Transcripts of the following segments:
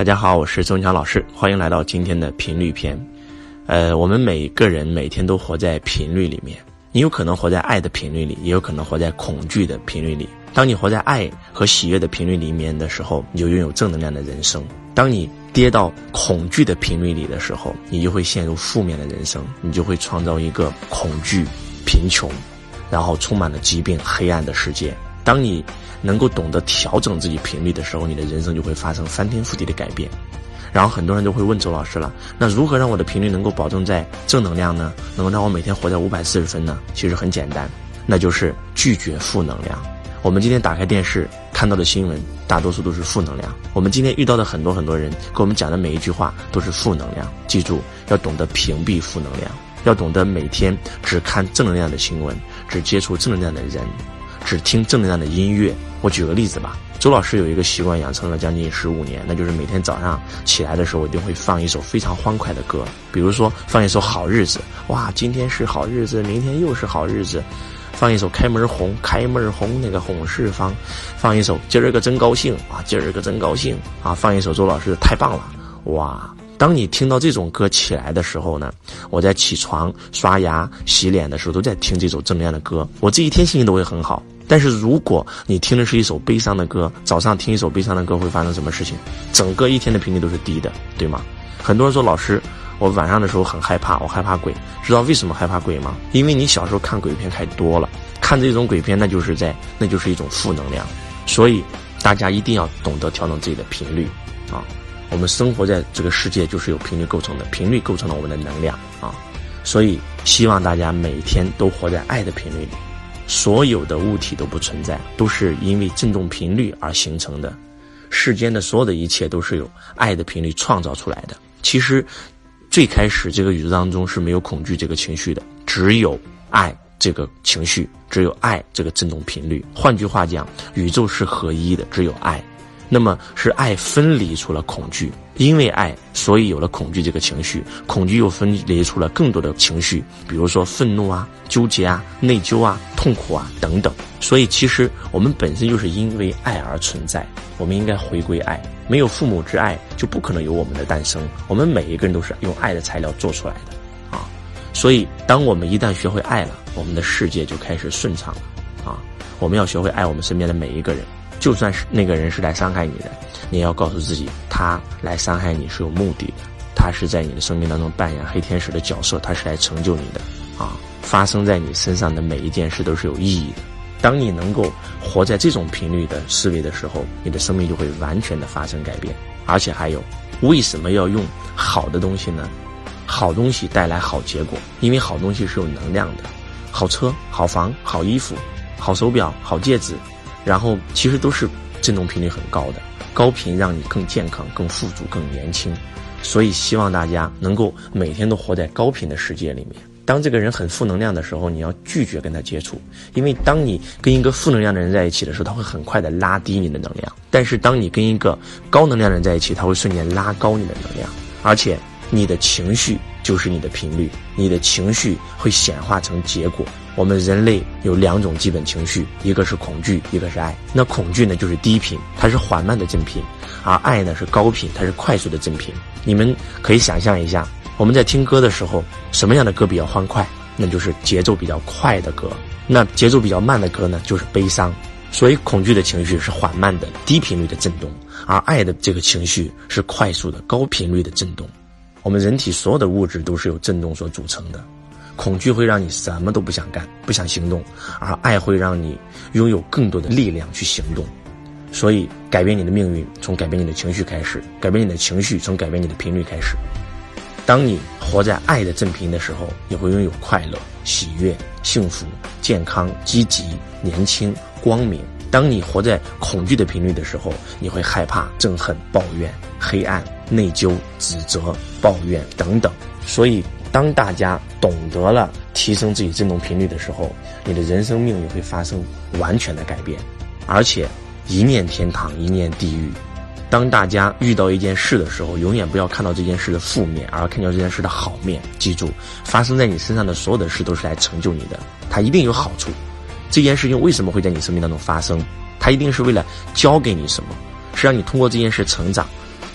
大家好，我是周强老师，欢迎来到今天的频率篇。呃，我们每个人每天都活在频率里面，你有可能活在爱的频率里，也有可能活在恐惧的频率里。当你活在爱和喜悦的频率里面的时候，你就拥有正能量的人生；当你跌到恐惧的频率里的时候，你就会陷入负面的人生，你就会创造一个恐惧、贫穷，然后充满了疾病、黑暗的世界。当你能够懂得调整自己频率的时候，你的人生就会发生翻天覆地的改变。然后很多人都会问周老师了，那如何让我的频率能够保证在正能量呢？能够让我每天活在五百四十分呢？其实很简单，那就是拒绝负能量。我们今天打开电视看到的新闻，大多数都是负能量。我们今天遇到的很多很多人跟我们讲的每一句话都是负能量。记住，要懂得屏蔽负能量，要懂得每天只看正能量的新闻，只接触正能量的人，只听正能量的音乐。我举个例子吧。周老师有一个习惯，养成了将近十五年，那就是每天早上起来的时候，一定会放一首非常欢快的歌，比如说放一首《好日子》，哇，今天是好日子，明天又是好日子；放一首《开门红》，开门红，那个红是方；放一首《今儿个真高兴》，啊，今儿个真高兴啊；放一首周老师《太棒了》，哇！当你听到这种歌起来的时候呢，我在起床、刷牙、洗脸的时候都在听这首正能量的歌，我这一天心情都会很好。但是如果你听的是一首悲伤的歌，早上听一首悲伤的歌会发生什么事情？整个一天的频率都是低的，对吗？很多人说老师，我晚上的时候很害怕，我害怕鬼，知道为什么害怕鬼吗？因为你小时候看鬼片太多了，看这种鬼片那就是在那就是一种负能量，所以大家一定要懂得调整自己的频率啊！我们生活在这个世界就是由频率构成的，频率构成了我们的能量啊！所以希望大家每天都活在爱的频率里。所有的物体都不存在，都是因为振动频率而形成的。世间的所有的一切都是由爱的频率创造出来的。其实，最开始这个宇宙当中是没有恐惧这个情绪的，只有爱这个情绪，只有爱这个振动频率。换句话讲，宇宙是合一的，只有爱。那么是爱分离出了恐惧，因为爱，所以有了恐惧这个情绪。恐惧又分离出了更多的情绪，比如说愤怒啊、纠结啊、内疚啊、痛苦啊等等。所以其实我们本身就是因为爱而存在，我们应该回归爱。没有父母之爱，就不可能有我们的诞生。我们每一个人都是用爱的材料做出来的，啊。所以当我们一旦学会爱了，我们的世界就开始顺畅了，啊。我们要学会爱我们身边的每一个人。就算是那个人是来伤害你的，你也要告诉自己，他来伤害你是有目的的，他是在你的生命当中扮演黑天使的角色，他是来成就你的，啊，发生在你身上的每一件事都是有意义的。当你能够活在这种频率的思维的时候，你的生命就会完全的发生改变。而且还有，为什么要用好的东西呢？好东西带来好结果，因为好东西是有能量的，好车、好房、好衣服、好手表、好戒指。然后其实都是振动频率很高的，高频让你更健康、更富足、更年轻，所以希望大家能够每天都活在高频的世界里面。当这个人很负能量的时候，你要拒绝跟他接触，因为当你跟一个负能量的人在一起的时候，他会很快的拉低你的能量；但是当你跟一个高能量的人在一起，他会瞬间拉高你的能量，而且你的情绪就是你的频率，你的情绪会显化成结果。我们人类有两种基本情绪，一个是恐惧，一个是爱。那恐惧呢，就是低频，它是缓慢的振频；而爱呢，是高频，它是快速的振频。你们可以想象一下，我们在听歌的时候，什么样的歌比较欢快？那就是节奏比较快的歌。那节奏比较慢的歌呢，就是悲伤。所以，恐惧的情绪是缓慢的低频率的震动，而爱的这个情绪是快速的高频率的震动。我们人体所有的物质都是由振动所组成的。恐惧会让你什么都不想干，不想行动，而爱会让你拥有更多的力量去行动。所以，改变你的命运从改变你的情绪开始，改变你的情绪从改变你的频率开始。当你活在爱的正频的时候，你会拥有快乐、喜悦、幸福、健康、积极、年轻、光明。当你活在恐惧的频率的时候，你会害怕、憎恨、抱怨、黑暗、内疚、指责、抱怨等等。所以。当大家懂得了提升自己振动频率的时候，你的人生命运会发生完全的改变，而且一念天堂，一念地狱。当大家遇到一件事的时候，永远不要看到这件事的负面，而看到这件事的好面。记住，发生在你身上的所有的事都是来成就你的，它一定有好处。这件事情为什么会在你生命当中发生？它一定是为了教给你什么，是让你通过这件事成长。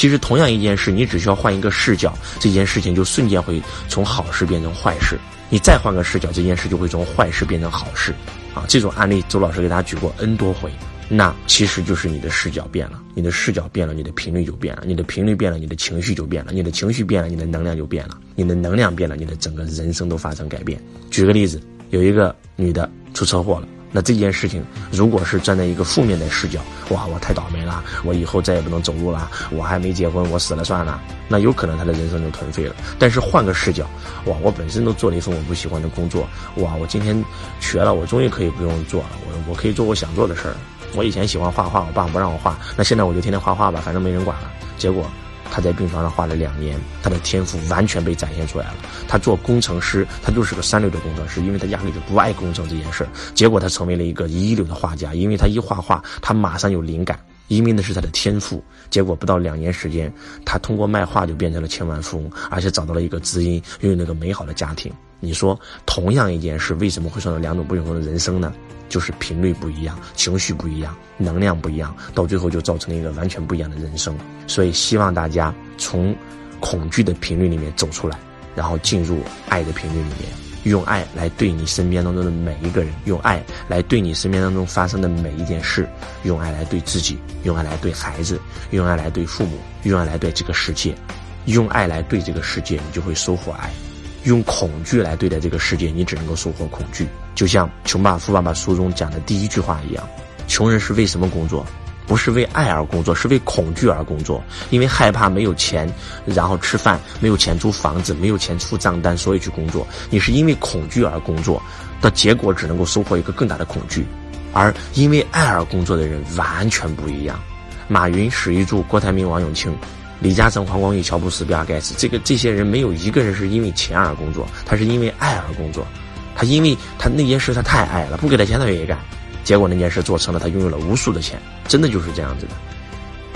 其实同样一件事，你只需要换一个视角，这件事情就瞬间会从好事变成坏事。你再换个视角，这件事就会从坏事变成好事。啊，这种案例周老师给大家举过 N 多回。那其实就是你的视角变了，你的视角变了，你的频率就变了，你的频率变了，你的情绪就变了，你的情绪变了，你的能量就变了，你的能量变了，你的整个人生都发生改变。举个例子，有一个女的出车祸了。那这件事情，如果是站在一个负面的视角，哇，我太倒霉了，我以后再也不能走路了，我还没结婚，我死了算了，那有可能他的人生就颓废了。但是换个视角，哇，我本身都做了一份我不喜欢的工作，哇，我今天学了，我终于可以不用做了，我我可以做我想做的事儿。我以前喜欢画画，我爸不让我画，那现在我就天天画画吧，反正没人管了。结果。他在病床上画了两年，他的天赋完全被展现出来了。他做工程师，他就是个三流的工程师，因为他压根就不爱工程这件事儿。结果他成为了一个一流的画家，因为他一画画，他马上有灵感，移民的是他的天赋。结果不到两年时间，他通过卖画就变成了千万富翁，而且找到了一个知音，拥有那个美好的家庭。你说，同样一件事，为什么会创造两种不同的人生呢？就是频率不一样，情绪不一样，能量不一样，到最后就造成了一个完全不一样的人生。所以希望大家从恐惧的频率里面走出来，然后进入爱的频率里面，用爱来对你身边当中的每一个人，用爱来对你身边当中发生的每一件事，用爱来对自己，用爱来对孩子，用爱来对父母，用爱来对这个世界，用爱来对这个世界，你就会收获爱。用恐惧来对待这个世界，你只能够收获恐惧。就像《穷爸爸富爸爸》书中讲的第一句话一样：穷人是为什么工作？不是为爱而工作，是为恐惧而工作。因为害怕没有钱，然后吃饭没有钱租房子，没有钱付账单，所以去工作。你是因为恐惧而工作，的结果只能够收获一个更大的恐惧。而因为爱而工作的人完全不一样。马云、史玉柱、郭台铭、王永庆。李嘉诚、黄光裕、乔布斯、比尔盖茨，这个这些人没有一个人是因为钱而工作，他是因为爱而工作。他因为他那件事他太爱了，不给他钱他也干，结果那件事做成了，他拥有了无数的钱，真的就是这样子的。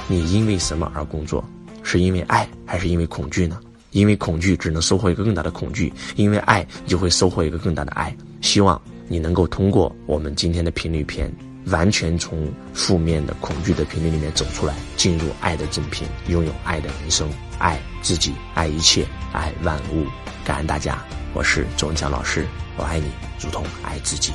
你因为什么而工作？是因为爱还是因为恐惧呢？因为恐惧只能收获一个更大的恐惧，因为爱你就会收获一个更大的爱。希望你能够通过我们今天的频率篇。完全从负面的恐惧的频率里面走出来，进入爱的正频，拥有爱的人生，爱自己，爱一切，爱万物。感恩大家，我是周文强老师，我爱你，如同爱自己。